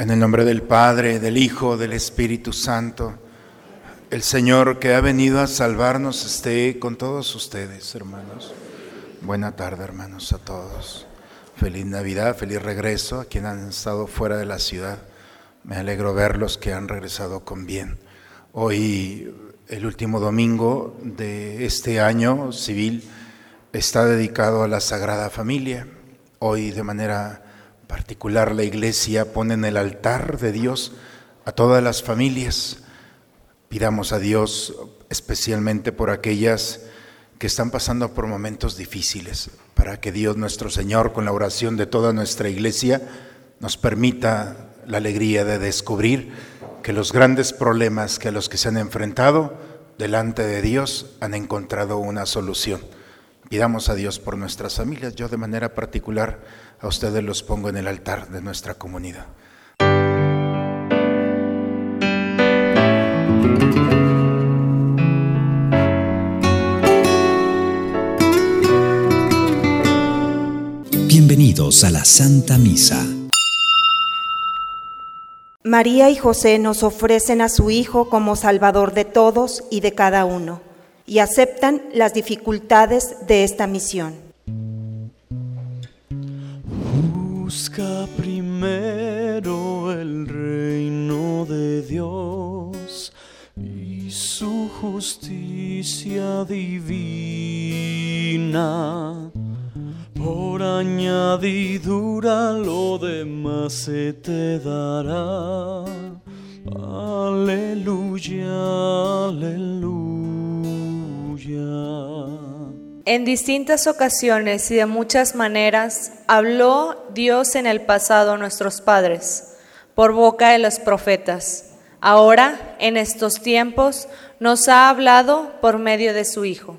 En el nombre del Padre, del Hijo, del Espíritu Santo, el Señor que ha venido a salvarnos esté con todos ustedes, hermanos. Buena tarde, hermanos, a todos. Feliz Navidad, feliz regreso a quienes han estado fuera de la ciudad. Me alegro verlos que han regresado con bien. Hoy, el último domingo de este año civil, está dedicado a la Sagrada Familia. Hoy, de manera particular la iglesia pone en el altar de Dios a todas las familias. Pidamos a Dios especialmente por aquellas que están pasando por momentos difíciles, para que Dios nuestro Señor, con la oración de toda nuestra iglesia, nos permita la alegría de descubrir que los grandes problemas que a los que se han enfrentado delante de Dios han encontrado una solución. Pidamos a Dios por nuestras familias. Yo de manera particular a ustedes los pongo en el altar de nuestra comunidad. Bienvenidos a la Santa Misa. María y José nos ofrecen a su Hijo como Salvador de todos y de cada uno, y aceptan las dificultades de esta misión. Busca primero el reino de Dios y su justicia divina. Por añadidura lo demás se te dará. Aleluya, aleluya. En distintas ocasiones y de muchas maneras habló Dios en el pasado a nuestros padres, por boca de los profetas. Ahora, en estos tiempos, nos ha hablado por medio de su Hijo.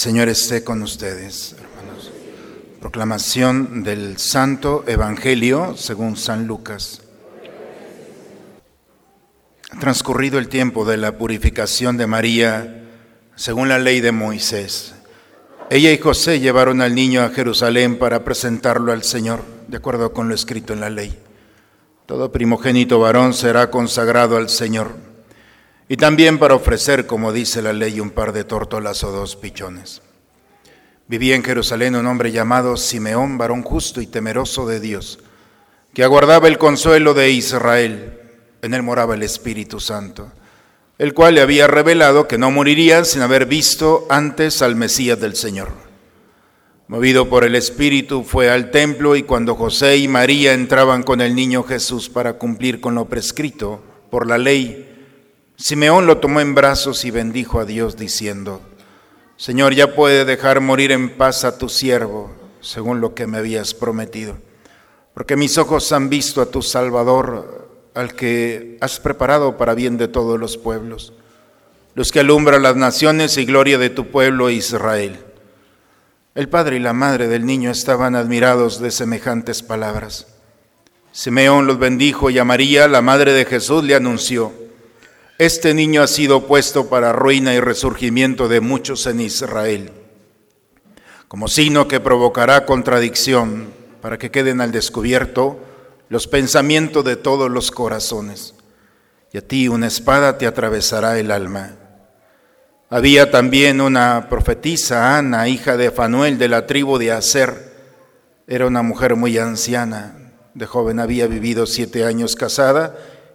Señor esté con ustedes, hermanos. Proclamación del Santo Evangelio según San Lucas. Transcurrido el tiempo de la purificación de María según la ley de Moisés. Ella y José llevaron al niño a Jerusalén para presentarlo al Señor, de acuerdo con lo escrito en la ley. Todo primogénito varón será consagrado al Señor y también para ofrecer, como dice la ley, un par de tórtolas o dos pichones. Vivía en Jerusalén un hombre llamado Simeón, varón justo y temeroso de Dios, que aguardaba el consuelo de Israel. En él moraba el Espíritu Santo, el cual le había revelado que no moriría sin haber visto antes al Mesías del Señor. Movido por el Espíritu, fue al templo y cuando José y María entraban con el niño Jesús para cumplir con lo prescrito por la ley, Simeón lo tomó en brazos y bendijo a Dios diciendo, Señor, ya puede dejar morir en paz a tu siervo, según lo que me habías prometido, porque mis ojos han visto a tu Salvador, al que has preparado para bien de todos los pueblos, los que alumbran las naciones y gloria de tu pueblo Israel. El padre y la madre del niño estaban admirados de semejantes palabras. Simeón los bendijo y a María, la madre de Jesús, le anunció, este niño ha sido puesto para ruina y resurgimiento de muchos en Israel, como signo que provocará contradicción para que queden al descubierto los pensamientos de todos los corazones. Y a ti una espada te atravesará el alma. Había también una profetisa, Ana, hija de Fanuel de la tribu de Aser. Era una mujer muy anciana. De joven había vivido siete años casada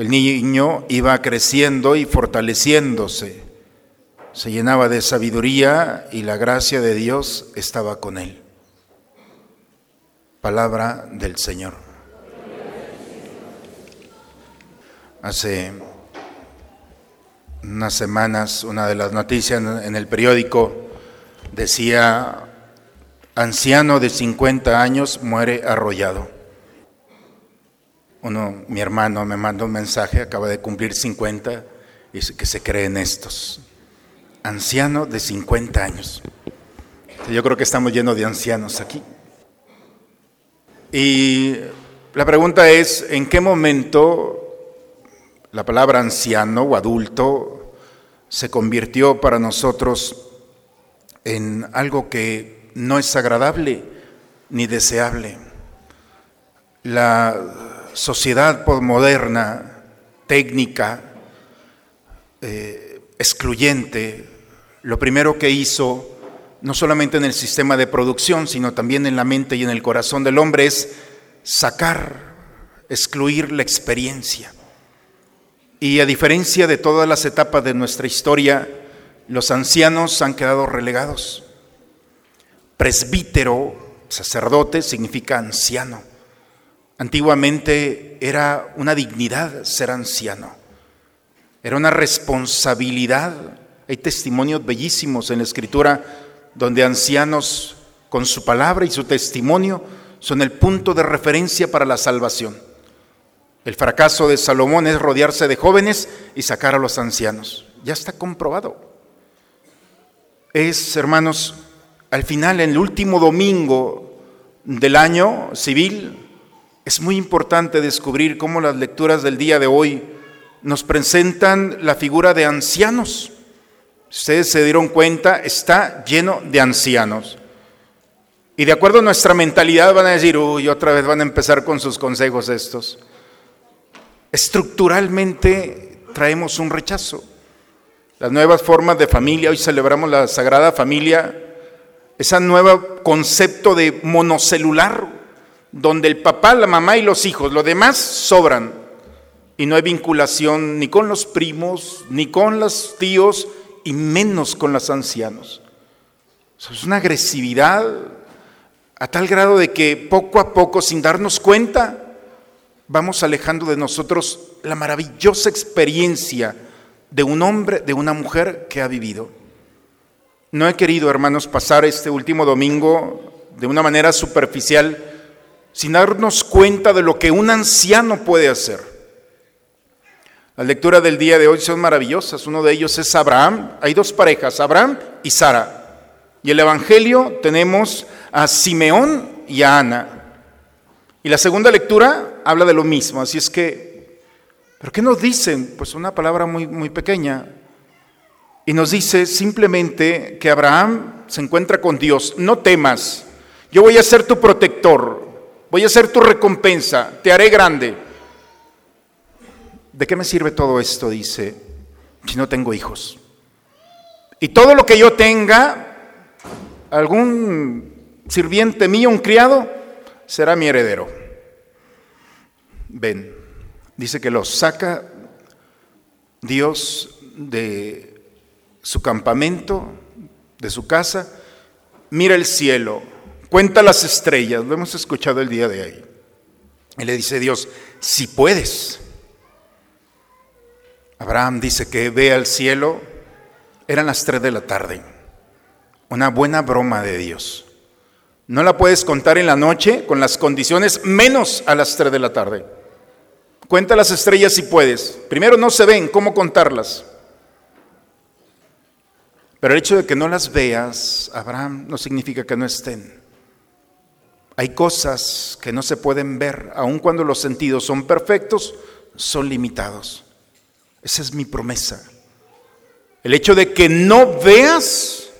El niño iba creciendo y fortaleciéndose, se llenaba de sabiduría y la gracia de Dios estaba con él. Palabra del Señor. Hace unas semanas una de las noticias en el periódico decía, anciano de 50 años muere arrollado. Uno, mi hermano me mandó un mensaje, acaba de cumplir 50, y que se creen estos. Anciano de 50 años. Yo creo que estamos llenos de ancianos aquí. Y la pregunta es, ¿en qué momento la palabra anciano o adulto se convirtió para nosotros en algo que no es agradable ni deseable? La sociedad postmoderna, técnica, eh, excluyente, lo primero que hizo, no solamente en el sistema de producción, sino también en la mente y en el corazón del hombre, es sacar, excluir la experiencia. Y a diferencia de todas las etapas de nuestra historia, los ancianos han quedado relegados. Presbítero, sacerdote, significa anciano. Antiguamente era una dignidad ser anciano, era una responsabilidad. Hay testimonios bellísimos en la escritura donde ancianos con su palabra y su testimonio son el punto de referencia para la salvación. El fracaso de Salomón es rodearse de jóvenes y sacar a los ancianos. Ya está comprobado. Es, hermanos, al final, en el último domingo del año civil, es muy importante descubrir cómo las lecturas del día de hoy nos presentan la figura de ancianos. Ustedes se dieron cuenta, está lleno de ancianos. Y de acuerdo a nuestra mentalidad van a decir, uy, otra vez van a empezar con sus consejos estos. Estructuralmente traemos un rechazo. Las nuevas formas de familia, hoy celebramos la Sagrada Familia, ese nuevo concepto de monocelular, donde el papá, la mamá y los hijos, lo demás sobran. Y no hay vinculación ni con los primos, ni con los tíos, y menos con los ancianos. Es una agresividad a tal grado de que poco a poco, sin darnos cuenta, vamos alejando de nosotros la maravillosa experiencia de un hombre, de una mujer que ha vivido. No he querido, hermanos, pasar este último domingo de una manera superficial sin darnos cuenta de lo que un anciano puede hacer. Las lecturas del día de hoy son maravillosas. Uno de ellos es Abraham. Hay dos parejas, Abraham y Sara. Y el Evangelio tenemos a Simeón y a Ana. Y la segunda lectura habla de lo mismo. Así es que, ¿pero qué nos dicen? Pues una palabra muy, muy pequeña. Y nos dice simplemente que Abraham se encuentra con Dios. No temas, yo voy a ser tu protector voy a ser tu recompensa, te haré grande. ¿De qué me sirve todo esto? Dice, si no tengo hijos. Y todo lo que yo tenga, algún sirviente mío, un criado, será mi heredero. Ven, dice que lo saca Dios de su campamento, de su casa, mira el cielo, Cuenta las estrellas, lo hemos escuchado el día de hoy. Y le dice Dios, si puedes. Abraham dice que ve al cielo, eran las tres de la tarde. Una buena broma de Dios. No la puedes contar en la noche con las condiciones menos a las tres de la tarde. Cuenta las estrellas si puedes. Primero no se ven, ¿cómo contarlas? Pero el hecho de que no las veas, Abraham, no significa que no estén. Hay cosas que no se pueden ver, aun cuando los sentidos son perfectos, son limitados. Esa es mi promesa. El hecho de que no veas,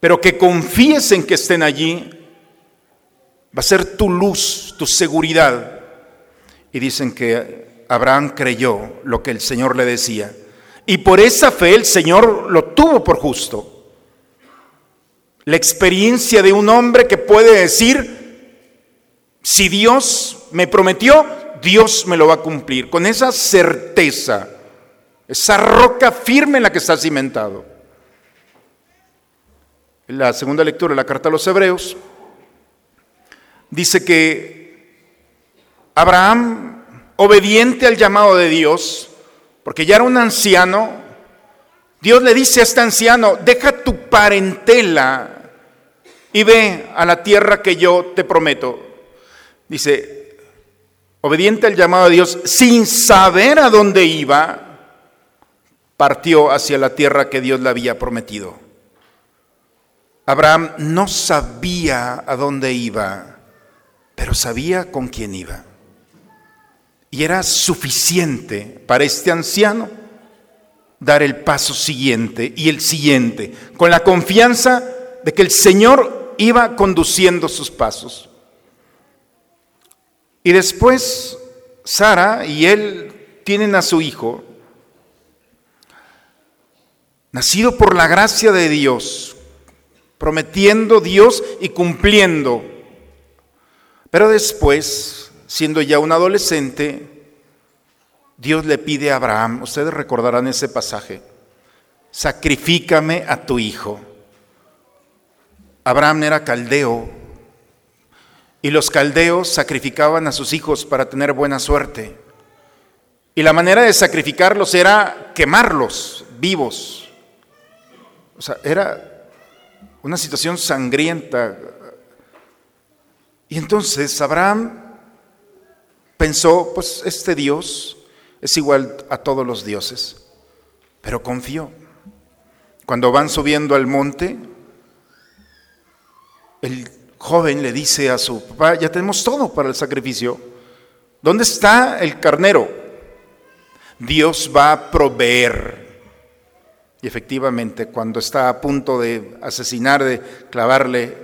pero que confíes en que estén allí, va a ser tu luz, tu seguridad. Y dicen que Abraham creyó lo que el Señor le decía. Y por esa fe el Señor lo tuvo por justo. La experiencia de un hombre que puede decir, si Dios me prometió, Dios me lo va a cumplir, con esa certeza, esa roca firme en la que está cimentado. En la segunda lectura de la carta a los Hebreos dice que Abraham, obediente al llamado de Dios, porque ya era un anciano, Dios le dice a este anciano, deja tu parentela y ve a la tierra que yo te prometo. Dice, obediente al llamado de Dios, sin saber a dónde iba, partió hacia la tierra que Dios le había prometido. Abraham no sabía a dónde iba, pero sabía con quién iba. Y era suficiente para este anciano dar el paso siguiente y el siguiente, con la confianza de que el Señor iba conduciendo sus pasos. Y después Sara y él tienen a su hijo, nacido por la gracia de Dios, prometiendo Dios y cumpliendo. Pero después, siendo ya un adolescente, Dios le pide a Abraham, ustedes recordarán ese pasaje, sacrifícame a tu hijo. Abraham era caldeo y los caldeos sacrificaban a sus hijos para tener buena suerte. Y la manera de sacrificarlos era quemarlos vivos. O sea, era una situación sangrienta. Y entonces Abraham pensó, pues este Dios es igual a todos los dioses, pero confió. Cuando van subiendo al monte, el joven le dice a su papá, ya tenemos todo para el sacrificio. ¿Dónde está el carnero? Dios va a proveer. Y efectivamente, cuando está a punto de asesinar, de clavarle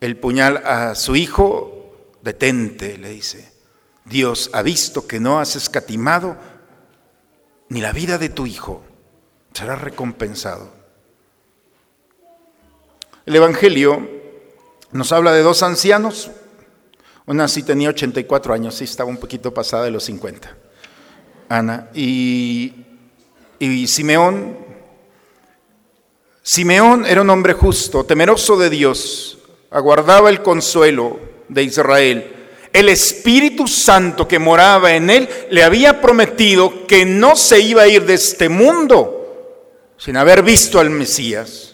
el puñal a su hijo, detente, le dice. Dios ha visto que no has escatimado ni la vida de tu hijo, será recompensado. El Evangelio nos habla de dos ancianos. Una sí tenía 84 años, sí estaba un poquito pasada de los 50. Ana. Y, y Simeón. Simeón era un hombre justo, temeroso de Dios, aguardaba el consuelo de Israel. El Espíritu Santo que moraba en él le había prometido que no se iba a ir de este mundo sin haber visto al Mesías.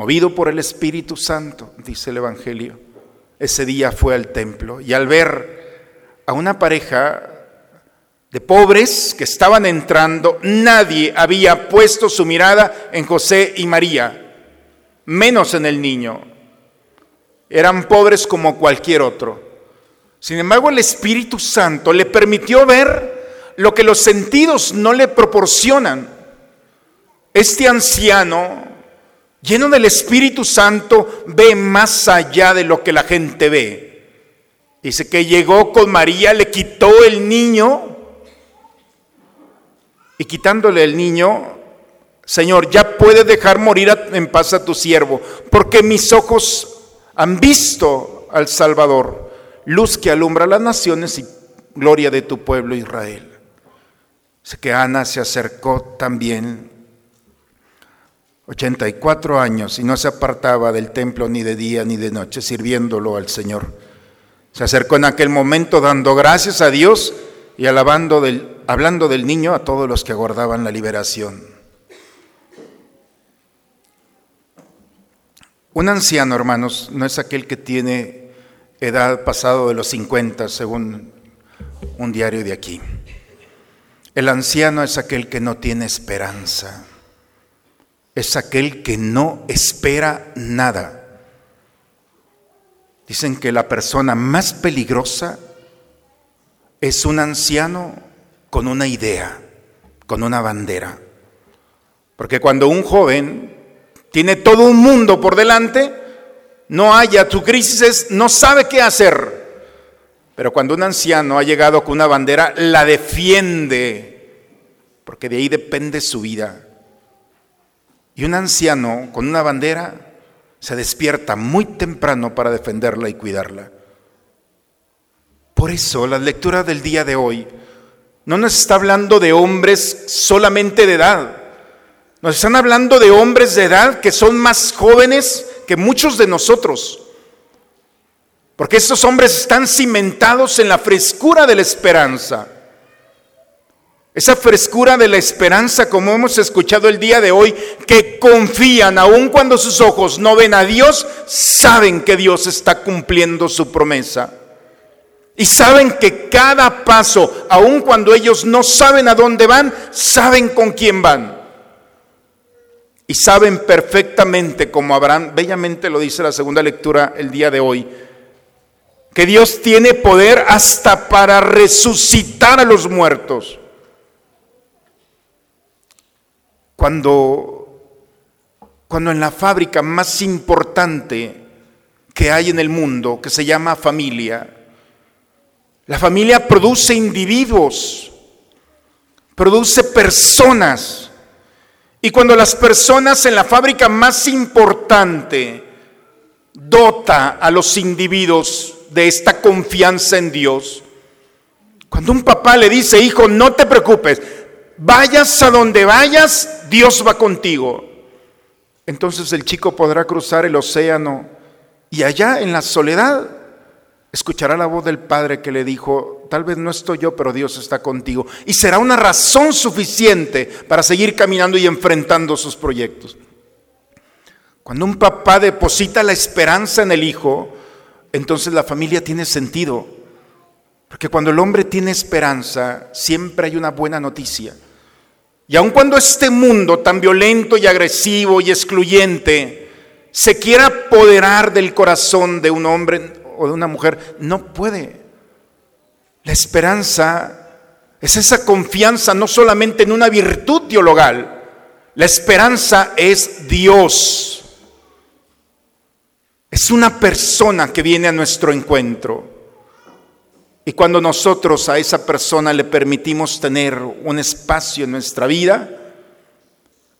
Movido por el Espíritu Santo, dice el Evangelio, ese día fue al templo y al ver a una pareja de pobres que estaban entrando, nadie había puesto su mirada en José y María, menos en el niño. Eran pobres como cualquier otro. Sin embargo, el Espíritu Santo le permitió ver lo que los sentidos no le proporcionan. Este anciano lleno del Espíritu Santo, ve más allá de lo que la gente ve. Dice que llegó con María, le quitó el niño y quitándole el niño, Señor, ya puedes dejar morir en paz a tu siervo, porque mis ojos han visto al Salvador, luz que alumbra las naciones y gloria de tu pueblo Israel. Dice que Ana se acercó también 84 años y no se apartaba del templo ni de día ni de noche, sirviéndolo al Señor. Se acercó en aquel momento dando gracias a Dios y alabando del, hablando del niño a todos los que aguardaban la liberación. Un anciano, hermanos, no es aquel que tiene edad pasado de los 50, según un diario de aquí. El anciano es aquel que no tiene esperanza es aquel que no espera nada. Dicen que la persona más peligrosa es un anciano con una idea, con una bandera. Porque cuando un joven tiene todo un mundo por delante, no haya tu crisis, no sabe qué hacer. Pero cuando un anciano ha llegado con una bandera, la defiende, porque de ahí depende su vida. Y un anciano con una bandera se despierta muy temprano para defenderla y cuidarla. Por eso la lectura del día de hoy no nos está hablando de hombres solamente de edad. Nos están hablando de hombres de edad que son más jóvenes que muchos de nosotros. Porque estos hombres están cimentados en la frescura de la esperanza. Esa frescura de la esperanza, como hemos escuchado el día de hoy, que confían, aun cuando sus ojos no ven a Dios, saben que Dios está cumpliendo su promesa. Y saben que cada paso, aun cuando ellos no saben a dónde van, saben con quién van. Y saben perfectamente, como Abraham bellamente lo dice la segunda lectura el día de hoy, que Dios tiene poder hasta para resucitar a los muertos. Cuando, cuando en la fábrica más importante que hay en el mundo, que se llama familia, la familia produce individuos, produce personas. Y cuando las personas en la fábrica más importante dota a los individuos de esta confianza en Dios, cuando un papá le dice, hijo, no te preocupes, vayas a donde vayas, Dios va contigo. Entonces el chico podrá cruzar el océano y allá en la soledad escuchará la voz del Padre que le dijo, tal vez no estoy yo, pero Dios está contigo. Y será una razón suficiente para seguir caminando y enfrentando sus proyectos. Cuando un papá deposita la esperanza en el hijo, entonces la familia tiene sentido. Porque cuando el hombre tiene esperanza, siempre hay una buena noticia. Y aun cuando este mundo tan violento y agresivo y excluyente se quiera apoderar del corazón de un hombre o de una mujer, no puede. La esperanza es esa confianza no solamente en una virtud teologal, la esperanza es Dios. Es una persona que viene a nuestro encuentro. Y cuando nosotros a esa persona le permitimos tener un espacio en nuestra vida,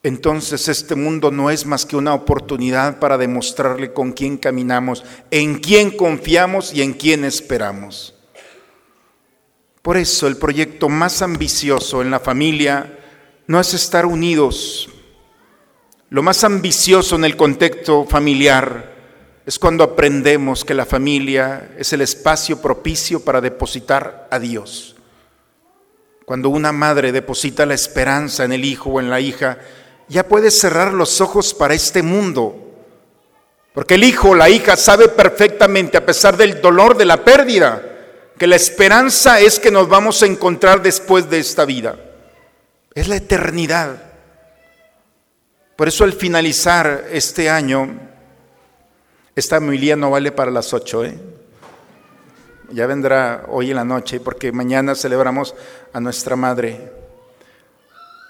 entonces este mundo no es más que una oportunidad para demostrarle con quién caminamos, en quién confiamos y en quién esperamos. Por eso el proyecto más ambicioso en la familia no es estar unidos. Lo más ambicioso en el contexto familiar es cuando aprendemos que la familia es el espacio propicio para depositar a Dios. Cuando una madre deposita la esperanza en el hijo o en la hija, ya puede cerrar los ojos para este mundo. Porque el hijo o la hija sabe perfectamente, a pesar del dolor de la pérdida, que la esperanza es que nos vamos a encontrar después de esta vida. Es la eternidad. Por eso al finalizar este año, esta homilía no vale para las ocho, ¿eh? Ya vendrá hoy en la noche, porque mañana celebramos a nuestra madre.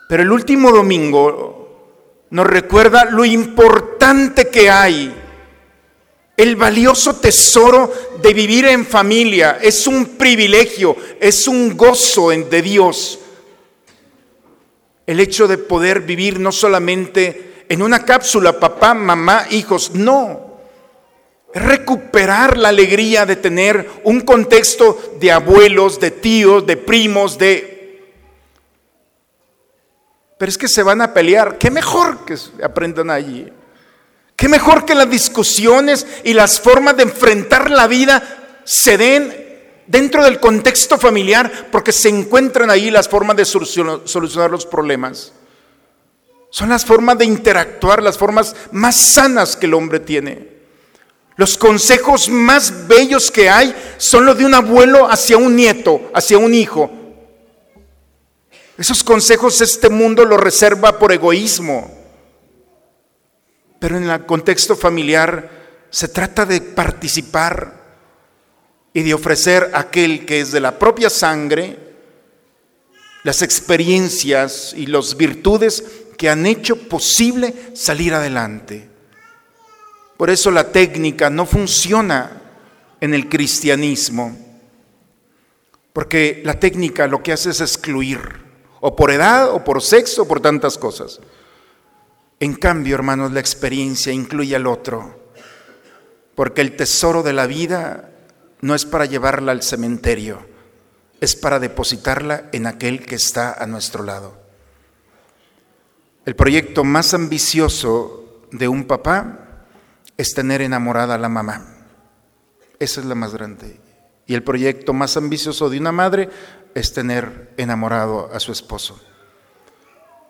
Pero el último domingo nos recuerda lo importante que hay, el valioso tesoro de vivir en familia. Es un privilegio, es un gozo de Dios. El hecho de poder vivir no solamente en una cápsula, papá, mamá, hijos, no recuperar la alegría de tener un contexto de abuelos, de tíos, de primos, de... Pero es que se van a pelear. Qué mejor que aprendan allí. Qué mejor que las discusiones y las formas de enfrentar la vida se den dentro del contexto familiar porque se encuentran ahí las formas de solucionar los problemas. Son las formas de interactuar, las formas más sanas que el hombre tiene. Los consejos más bellos que hay son los de un abuelo hacia un nieto, hacia un hijo. Esos consejos este mundo los reserva por egoísmo. Pero en el contexto familiar se trata de participar y de ofrecer a aquel que es de la propia sangre las experiencias y las virtudes que han hecho posible salir adelante. Por eso la técnica no funciona en el cristianismo, porque la técnica lo que hace es excluir, o por edad, o por sexo, o por tantas cosas. En cambio, hermanos, la experiencia incluye al otro, porque el tesoro de la vida no es para llevarla al cementerio, es para depositarla en aquel que está a nuestro lado. El proyecto más ambicioso de un papá es tener enamorada a la mamá. Esa es la más grande. Y el proyecto más ambicioso de una madre es tener enamorado a su esposo.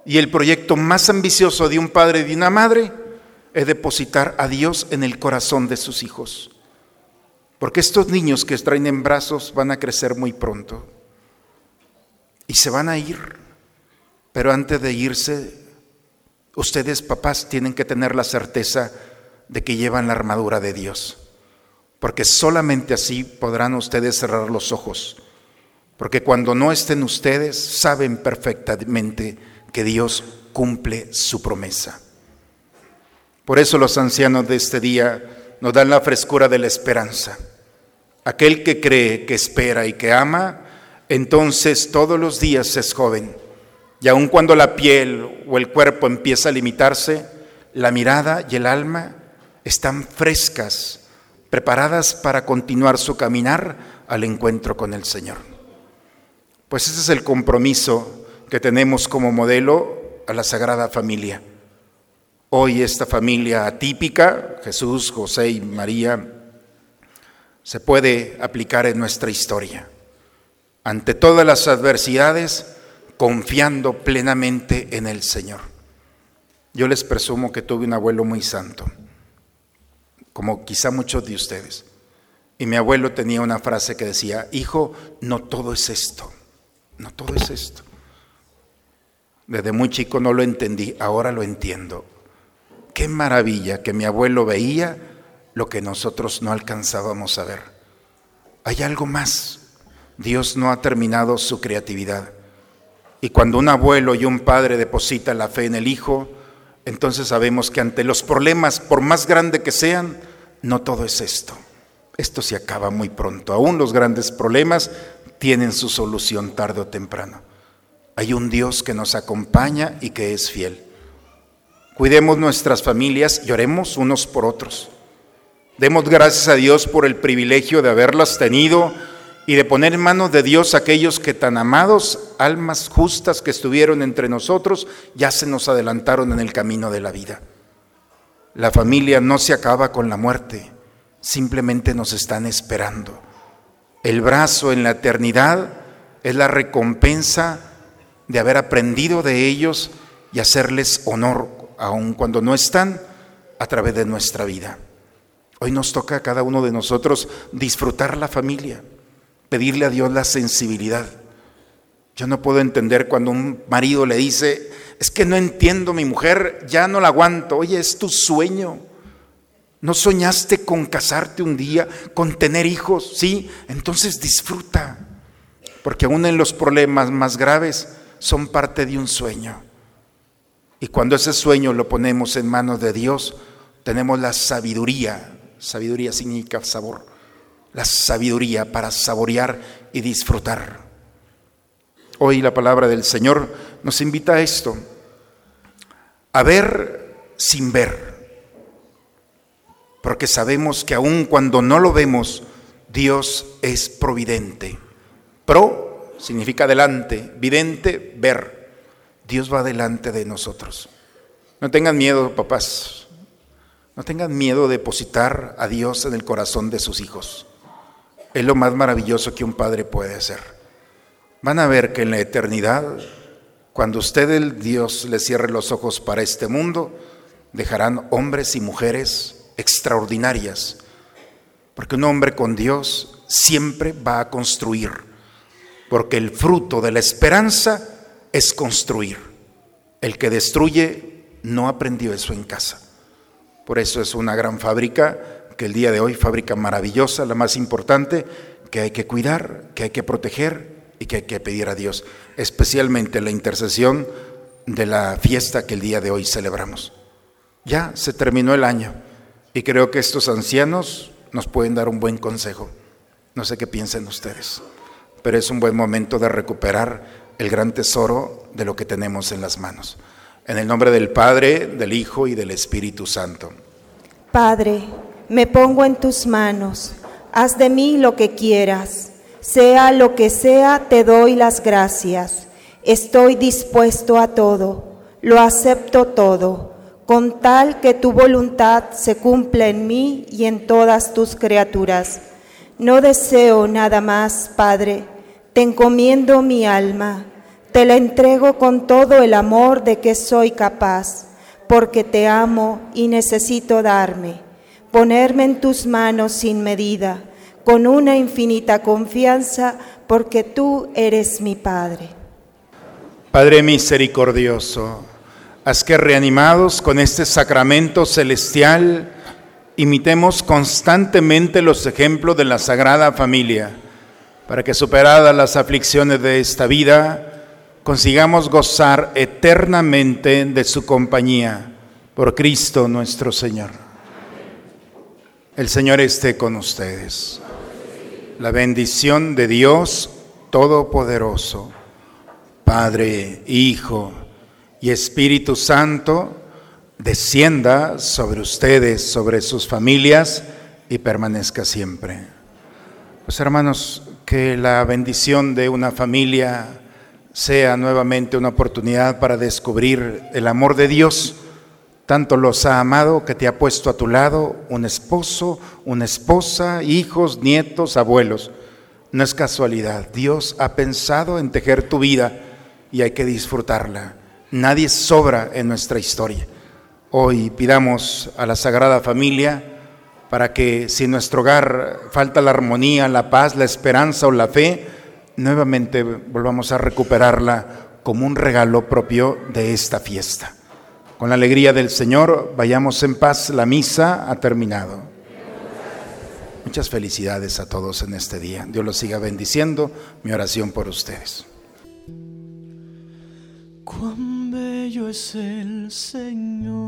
Y el proyecto más ambicioso de un padre y de una madre es depositar a Dios en el corazón de sus hijos. Porque estos niños que traen en brazos van a crecer muy pronto y se van a ir. Pero antes de irse, ustedes papás tienen que tener la certeza de que llevan la armadura de Dios. Porque solamente así podrán ustedes cerrar los ojos. Porque cuando no estén ustedes, saben perfectamente que Dios cumple su promesa. Por eso los ancianos de este día nos dan la frescura de la esperanza. Aquel que cree, que espera y que ama, entonces todos los días es joven. Y aun cuando la piel o el cuerpo empieza a limitarse, la mirada y el alma están frescas, preparadas para continuar su caminar al encuentro con el Señor. Pues ese es el compromiso que tenemos como modelo a la Sagrada Familia. Hoy esta familia atípica, Jesús, José y María, se puede aplicar en nuestra historia. Ante todas las adversidades, confiando plenamente en el Señor. Yo les presumo que tuve un abuelo muy santo como quizá muchos de ustedes. Y mi abuelo tenía una frase que decía, hijo, no todo es esto, no todo es esto. Desde muy chico no lo entendí, ahora lo entiendo. Qué maravilla que mi abuelo veía lo que nosotros no alcanzábamos a ver. Hay algo más. Dios no ha terminado su creatividad. Y cuando un abuelo y un padre depositan la fe en el hijo, entonces sabemos que ante los problemas, por más grande que sean, no todo es esto. Esto se acaba muy pronto. Aún los grandes problemas tienen su solución tarde o temprano. Hay un Dios que nos acompaña y que es fiel. Cuidemos nuestras familias y oremos unos por otros. Demos gracias a Dios por el privilegio de haberlas tenido y de poner en manos de Dios aquellos que tan amados, almas justas que estuvieron entre nosotros, ya se nos adelantaron en el camino de la vida. La familia no se acaba con la muerte, simplemente nos están esperando. El brazo en la eternidad es la recompensa de haber aprendido de ellos y hacerles honor, aun cuando no están, a través de nuestra vida. Hoy nos toca a cada uno de nosotros disfrutar la familia pedirle a Dios la sensibilidad. Yo no puedo entender cuando un marido le dice, es que no entiendo mi mujer, ya no la aguanto. Oye, es tu sueño. ¿No soñaste con casarte un día, con tener hijos? Sí, entonces disfruta. Porque aún en los problemas más graves son parte de un sueño. Y cuando ese sueño lo ponemos en manos de Dios, tenemos la sabiduría. Sabiduría significa sabor la sabiduría para saborear y disfrutar. Hoy la palabra del Señor nos invita a esto, a ver sin ver, porque sabemos que aun cuando no lo vemos, Dios es providente. Pro significa delante, vidente, ver. Dios va delante de nosotros. No tengan miedo, papás. No tengan miedo de depositar a Dios en el corazón de sus hijos es lo más maravilloso que un padre puede hacer. Van a ver que en la eternidad, cuando usted, el Dios, le cierre los ojos para este mundo, dejarán hombres y mujeres extraordinarias, porque un hombre con Dios siempre va a construir, porque el fruto de la esperanza es construir. El que destruye no aprendió eso en casa. Por eso es una gran fábrica que el día de hoy, fábrica maravillosa, la más importante, que hay que cuidar, que hay que proteger y que hay que pedir a Dios, especialmente la intercesión de la fiesta que el día de hoy celebramos. Ya se terminó el año y creo que estos ancianos nos pueden dar un buen consejo. No sé qué piensen ustedes, pero es un buen momento de recuperar el gran tesoro de lo que tenemos en las manos. En el nombre del Padre, del Hijo y del Espíritu Santo. Padre, me pongo en tus manos, Haz de mí lo que quieras, sea lo que sea, te doy las gracias. Estoy dispuesto a todo, lo acepto todo, con tal que tu voluntad se cumpla en mí y en todas tus criaturas. No deseo nada más, Padre, te encomiendo mi alma, te la entrego con todo el amor de que soy capaz, porque te amo y necesito darme, ponerme en tus manos sin medida, con una infinita confianza, porque tú eres mi Padre. Padre misericordioso, haz que reanimados con este sacramento celestial, imitemos constantemente los ejemplos de la Sagrada Familia, para que superadas las aflicciones de esta vida, consigamos gozar eternamente de su compañía, por Cristo nuestro Señor. El Señor esté con ustedes. La bendición de Dios Todopoderoso, Padre, Hijo y Espíritu Santo, descienda sobre ustedes, sobre sus familias y permanezca siempre. Pues hermanos, que la bendición de una familia sea nuevamente una oportunidad para descubrir el amor de Dios. Tanto los ha amado que te ha puesto a tu lado un esposo, una esposa, hijos, nietos, abuelos. No es casualidad. Dios ha pensado en tejer tu vida y hay que disfrutarla. Nadie sobra en nuestra historia. Hoy pidamos a la Sagrada Familia para que si en nuestro hogar falta la armonía, la paz, la esperanza o la fe, nuevamente volvamos a recuperarla como un regalo propio de esta fiesta. Con la alegría del Señor, vayamos en paz, la misa ha terminado. Muchas felicidades a todos en este día. Dios los siga bendiciendo. Mi oración por ustedes. Cuán bello es el Señor,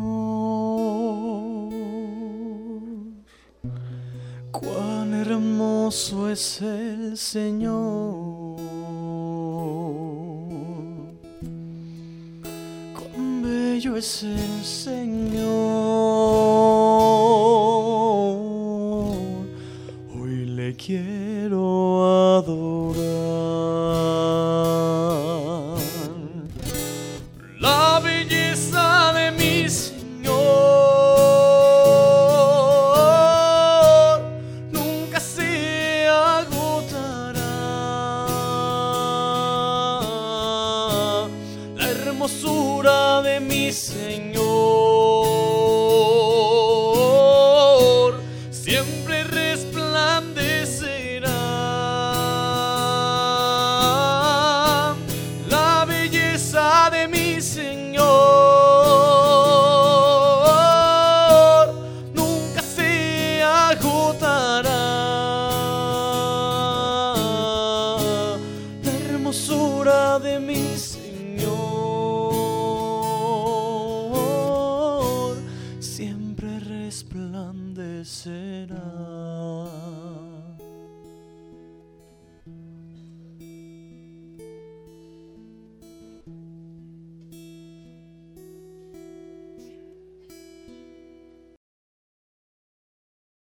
cuán hermoso es el Señor, bello es el Señor. Hoy le quiero adorar. La belleza de mi Señor nunca se agotará. La hermosura de mi Señor